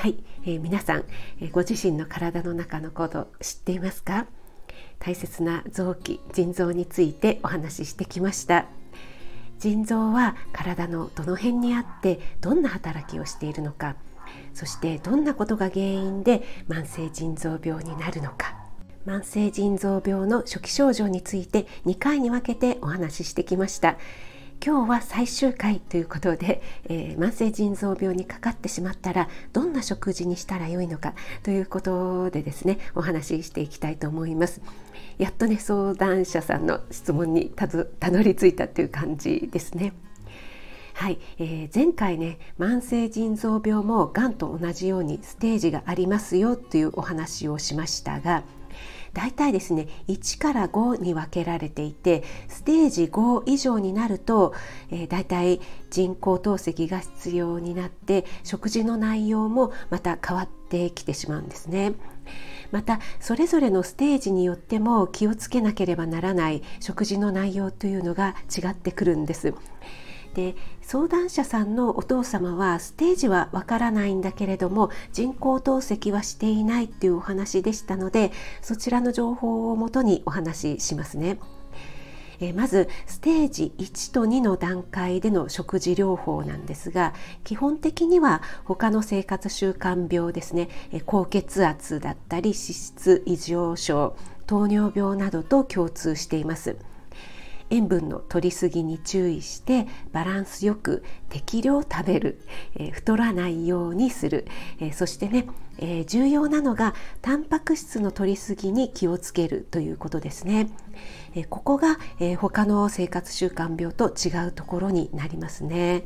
はい、えー、皆さん、えー、ご自身の体の中のこと知っていますか？大切な臓器腎臓についてお話ししてきました。腎臓は体のどの辺にあってどんな働きをしているのか？そしてどんなことが原因で慢性腎臓病になるのか？慢性腎臓病の初期症状について2回に分けてお話ししてきました。今日は最終回ということで、えー、慢性腎臓病にかかってしまったらどんな食事にしたらよいのかということでですねお話ししていきたいと思います。やっとね相談者さんの質問にたどり着いたという感じですね。はい、えー、前回ね慢性腎臓病もがんと同じようにステージがありますよというお話をしましたが大体ですね1から5に分けられていてステージ5以上になると、えー、大体人工透析が必要になって食事の内容もまた変わってきてしまうんですね。またそれぞれのステージによっても気をつけなければならない食事の内容というのが違ってくるんです。で相談者さんのお父様はステージはわからないんだけれども人工透析はしていないっていうお話でしたのでそちらの情報をもとにお話ししますね。えまずステージ1と2の段階での食事療法なんですが基本的には他の生活習慣病ですねえ高血圧だったり脂質異常症糖尿病などと共通しています。塩分の摂りすぎに注意してバランスよく適量食べる、えー、太らないようにする、えー、そしてね、えー、重要なのがタンパク質の摂りすぎに気をつけるということですね。えここが、え他の生活習慣病と違うところになりますね。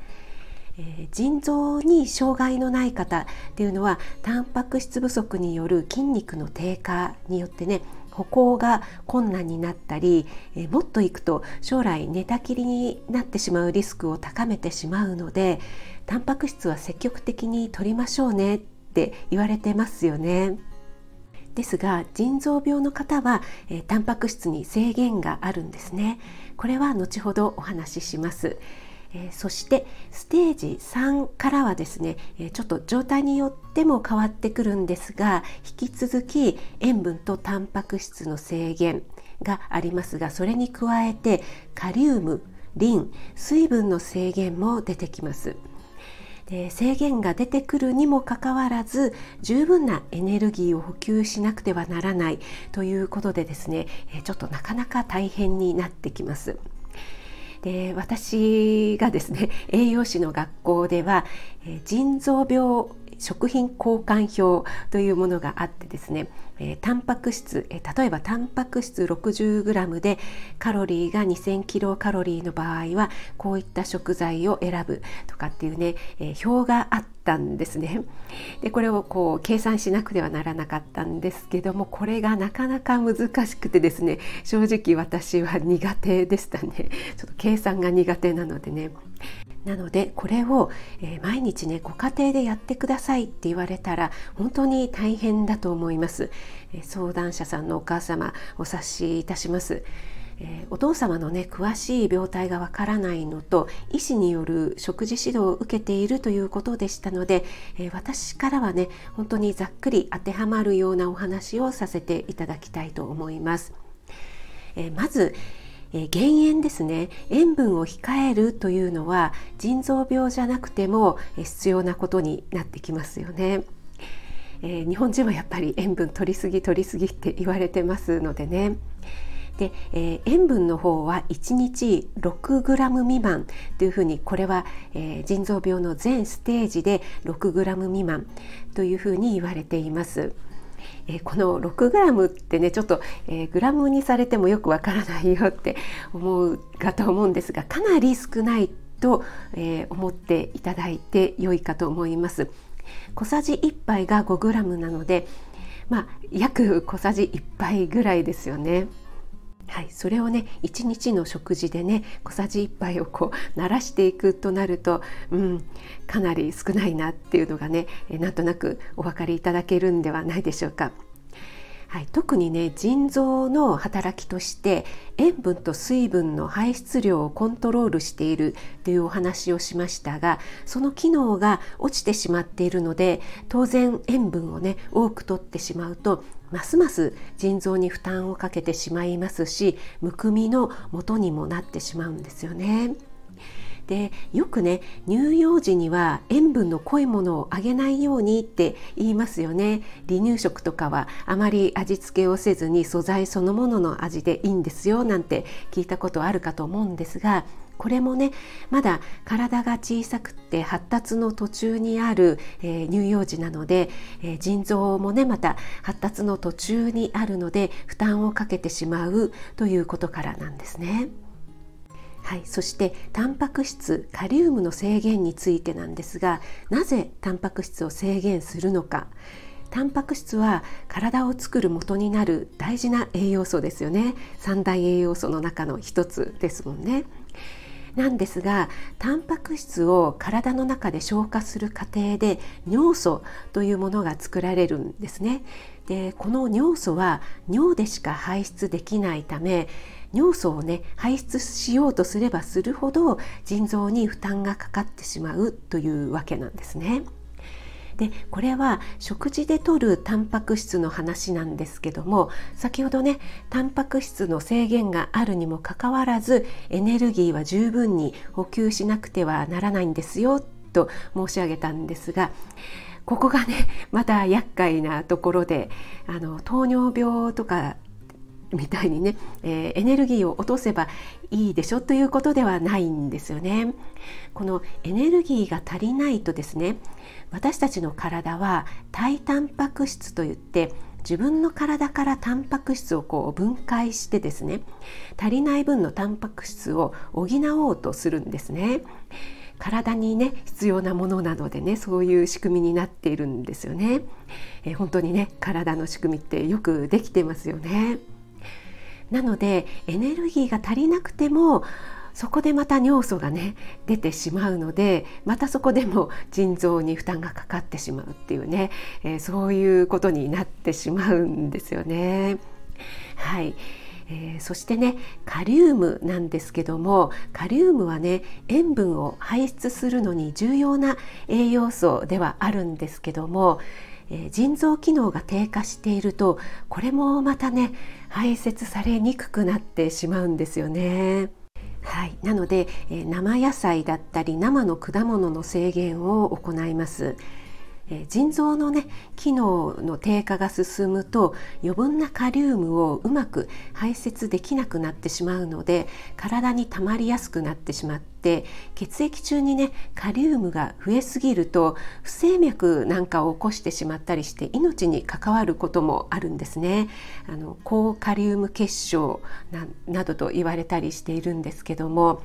えー、腎臓に障害のない方っていうのはタンパク質不足による筋肉の低下によってね歩行が困難になったり、えもっといくと将来寝たきりになってしまうリスクを高めてしまうのでタンパク質は積極的に摂りましょうねって言われてますよね。ですが腎臓病の方は、えー、タンパク質に制限があるんですね。これは後ほどお話しします。えー、そしてステージ3からはですね、えー、ちょっと状態によっても変わってくるんですが引き続き塩分とタンパク質の制限がありますがそれに加えてカリウムリン水分の制限も出てきます。で制限が出てくるにもかかわらず十分なエネルギーを補給しなくてはならないということでですねちょっとなかなか大変になってきます。で私がですね栄養士の学校では、腎臓病食品交換表というものがあってですね、えー、タンパク質、えー、例えばタンパク質 60g でカロリーが2000キロカロリーの場合はこういった食材を選ぶとかっていうね、えー、表があったんですね。でこれをこう計算しなくてはならなかったんですけどもこれがなかなか難しくてですね正直私は苦手でしたね。ちょっと計算が苦手なのでね。なのでこれを、えー、毎日ねご家庭でやってくださいって言われたら本当に大変だと思います、えー、相談者さんのお母様お察しいたします、えー、お父様のね詳しい病態がわからないのと医師による食事指導を受けているということでしたので、え私からはね本当にざっくり当てはまるようなお話をさせていただきたいと思います、えまず減塩ですね塩分を控えるというのは腎臓病じゃなくても必要なことになってきますよね。えー、日本人はやっぱり塩分取りすぎ取りすぎって言われてますのでね。で、えー、塩分の方は1日 6g 未満というふうにこれは、えー、腎臓病の全ステージで 6g 未満というふうに言われています。えー、この 6g ってねちょっと、えー、グラムにされてもよくわからないよって思うかと思うんですがかなり少ないと、えー、思っていただいて良いかと思います。小さじ1杯が 5g なのでまあ、約小さじ1杯ぐらいですよね。はい、それをね1日の食事でね小さじ1杯をこう慣らしていくとなると、うん、かなり少ないなっていうのがねなんとなくお分かりいただけるんではないでしょうか。はい、特にね腎臓の働きとして塩分と水分の排出量をコントロールしているというお話をしましたがその機能が落ちてしまっているので当然塩分をね多く取ってしまうとますます腎臓に負担をかけてしまいますしむくみの元にもなってしまうんですよね。でよくね乳幼児には塩分の濃いものをあげないようにって言いますよね離乳食とかはあまり味付けをせずに素材そのものの味でいいんですよなんて聞いたことあるかと思うんですがこれもねまだ体が小さくて発達の途中にある、えー、乳幼児なので、えー、腎臓もねまた発達の途中にあるので負担をかけてしまうということからなんですね。はい、そしてタンパク質カリウムの制限についてなんですがなぜタンパク質を制限するのか。タンパク質は体を作る元になる大事な栄養素ですよね。三大栄養素の中の一つですもんね。なんですがタンパク質を体の中で消化する過程で尿素というものが作られるんですね。でこの尿素は尿でしか排出できないため尿素をね排出しようとすればするほど腎臓に負担がかかってしまうというわけなんですね。でこれは食事で摂るタンパク質の話なんですけども先ほどねタンパク質の制限があるにもかかわらずエネルギーは十分に補給しなくてはならないんですよと申し上げたんですがここがねまた厄介なところであの糖尿病とかみたいにね、えー、エネルギーを落とせばいいでしょということではないんですよね。このエネルギーが足りないとですね私たちの体は体タンパク質といって自分の体からタンパク質をこう分解してですね足りない分のタンパク質を補おうとするんですね。体にね必要なものなのでねそういう仕組みになっているんですよね。えー、本当にね体の仕組みってよくできてますよね。なのでエネルギーが足りなくてもそこでまた尿素がね出てしまうのでまたそこでも腎臓に負担がかかってしまうっていうね、えー、そういうことになってしまうんですよね。はい、えー、そしてねカリウムなんですけどもカリウムはね塩分を排出するのに重要な栄養素ではあるんですけどもえー、腎臓機能が低下しているとこれもまたね排泄されにくくなってしまうんですよね。はい、なので、えー、生野菜だったり生の果物の制限を行います。え腎臓のね機能の低下が進むと余分なカリウムをうまく排泄できなくなってしまうので体に溜まりやすくなってしまって血液中にねカリウムが増えすぎると不整脈なんかを起こしてしまったりして命に関わることもあるんですね。あの高カリウム結晶などと言われたりしているんですけども。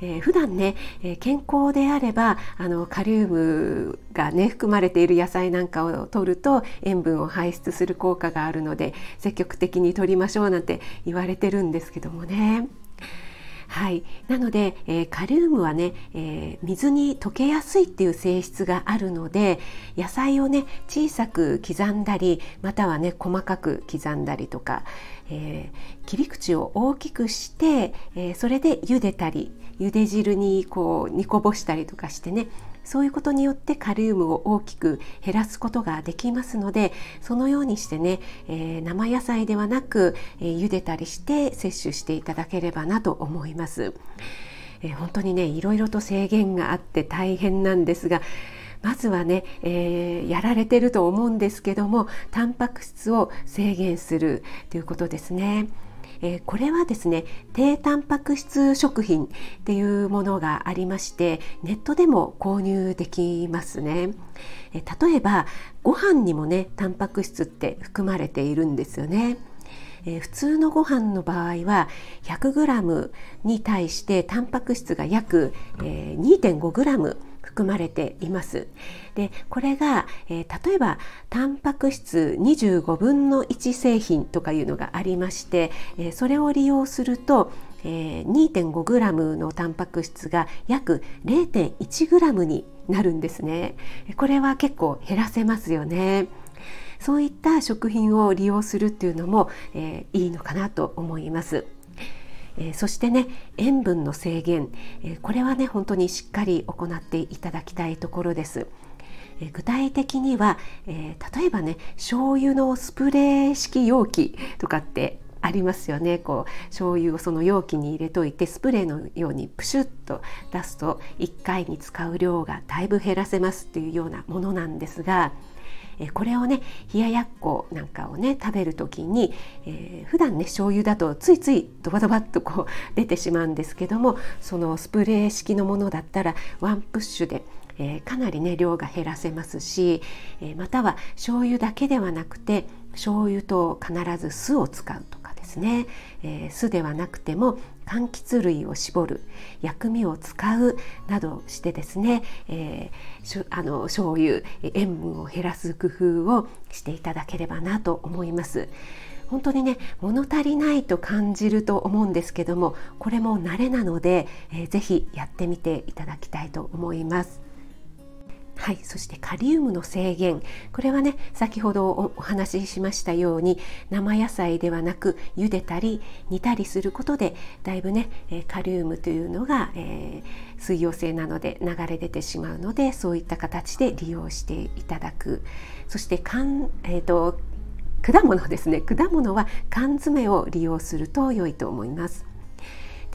えー、普段ね、えー、健康であればあのカリウムがね含まれている野菜なんかを摂ると塩分を排出する効果があるので積極的に摂りましょうなんて言われてるんですけどもね。はい、なので、えー、カリウムはね、えー、水に溶けやすいっていう性質があるので野菜をね小さく刻んだりまたはね細かく刻んだりとか、えー、切り口を大きくして、えそれで茹でたり茹で汁にこう煮こぼしたりとかしてねそういうことによってカリウムを大きく減らすことができますのでそのようにしてね、えー、生野菜ではなく、えー、茹でたりして摂取していただければなと思います。えー、本当にねいろいろと制限があって大変なんですがまずはね、えー、やられてると思うんですけどもタンパク質を制限するということですね。えー、これはですね低タンパク質食品っていうものがありましてネットでも購入できますね、えー、例えばご飯にもねタンパク質って含まれているんですよね。えー、普通のご飯の場合は 100g に対してタンパク質が約、えー、2.5g 含まれています。でこれが、えー、例えばタンパク質25分の1製品とかいうのがありまして、えー、それを利用すると、えー、2.5g のタンパク質が約 0.1g になるんですね。これは結構減らせますよね。そういった食品を利用するっていうのも、えー、いいのかなと思います。えー、そしてね塩分の制限、えー、これはね本当にしっかり行っていただきたいところです。え具体的には、え例えばね醤油のスプレー式容器とかってありますよねこう醤油をその容器に入れといてスプレーのようにプシュッと出すと1回に使う量がだいぶ減らせますっていうようなものなんですがえこれをね冷ややっこなんかをね食べる時に、えー、普段ね醤油だとついついドバドバッとこう出てしまうんですけどもそのスプレー式のものだったらワンプッシュでえー、かなりね量が減らせますし、えー、または醤油だけではなくて醤油と必ず酢を使うとかですね、えー、酢ではなくても柑橘類を絞る薬味を使うなどしてですね、えー、あの醤油塩分を減らす工夫をしていただければなと思います。本当にね物足りないと感じると思うんですけどもこれも慣れなので、えー、ぜひやってみていただきたいと思います。はい、そしてカリウムの制限。これはね先ほどお話ししましたように生野菜ではなく茹でたり煮たりすることでだいぶねカリウムというのが、えー、水溶性なので流れ出てしまうのでそういった形で利用していただく。そしてかん、えーと果物ですね。果物は缶詰を利用すると良いと思います。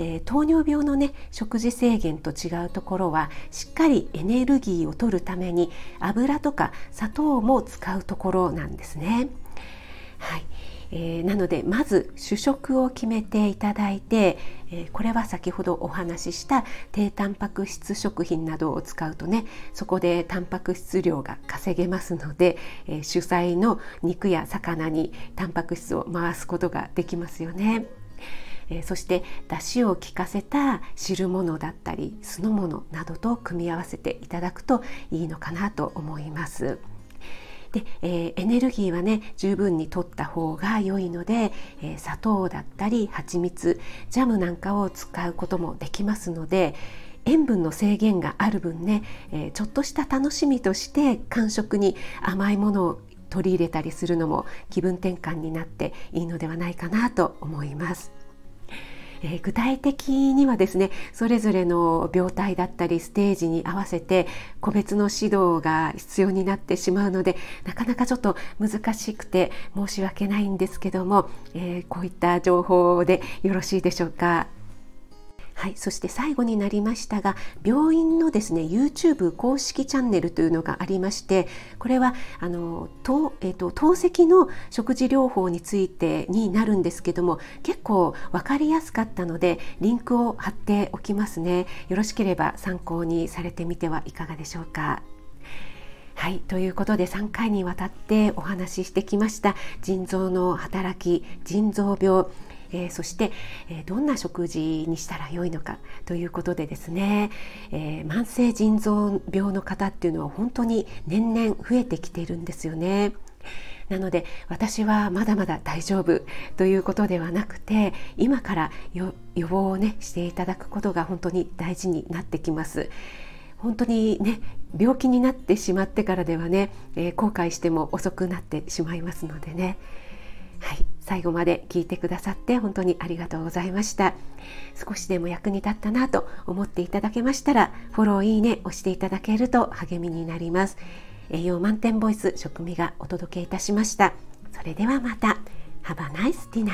で糖尿病のね食事制限と違うところはしっかりエネルギーを取るために油とか砂糖も使うところなんですね。はいえー、なのでまず主食を決めていただいて、えー、これは先ほどお話しした低タンパク質食品などを使うとねそこでタンパク質量が稼げますので、えー、主菜の肉や魚にタンパク質を回すことができますよね。えそして出汁を効かせた汁物だったり酢の物などと組み合わせていただくといいのかなと思います。で、えー、エネルギーはね十分に取った方が良いので、えー、砂糖だったり蜂蜜ジャムなんかを使うこともできますので塩分の制限がある分ね、えー、ちょっとした楽しみとして間食に甘いものを取り入れたりするのも気分転換になっていいのではないかなと思います。えー、具体的にはですねそれぞれの病態だったりステージに合わせて個別の指導が必要になってしまうのでなかなかちょっと難しくて申し訳ないんですけども、えー、こういった情報でよろしいでしょうか？はい、そして最後になりましたが病院のですね YouTube 公式チャンネルというのがありましてこれはあの透,、えーと、透析の食事療法についてになるんですけども結構分かりやすかったのでリンクを貼っておきますねよろしければ参考にされてみてはいかがでしょうか。はいということで3回にわたってお話ししてきました腎臓の働き腎臓病えー、そして、えー、どんな食事にしたらよいのかということでですね、えー、慢性腎臓病の方っていうのは本当に年々増えてきているんですよね。なので私はまだまだ大丈夫ということではなくて今から予防をねしていただくことが本当に大事になってきます。本当にね病気になってしまってからではね、えー、後悔しても遅くなってしまいますのでねはい、最後まで聞いてくださって本当にありがとうございました。少しでも役に立ったなと思っていただけましたらフォローいいね押していただけると励みになります。栄養満点ボイス食味がお届けいたしました。それではまた。Have a nice dinner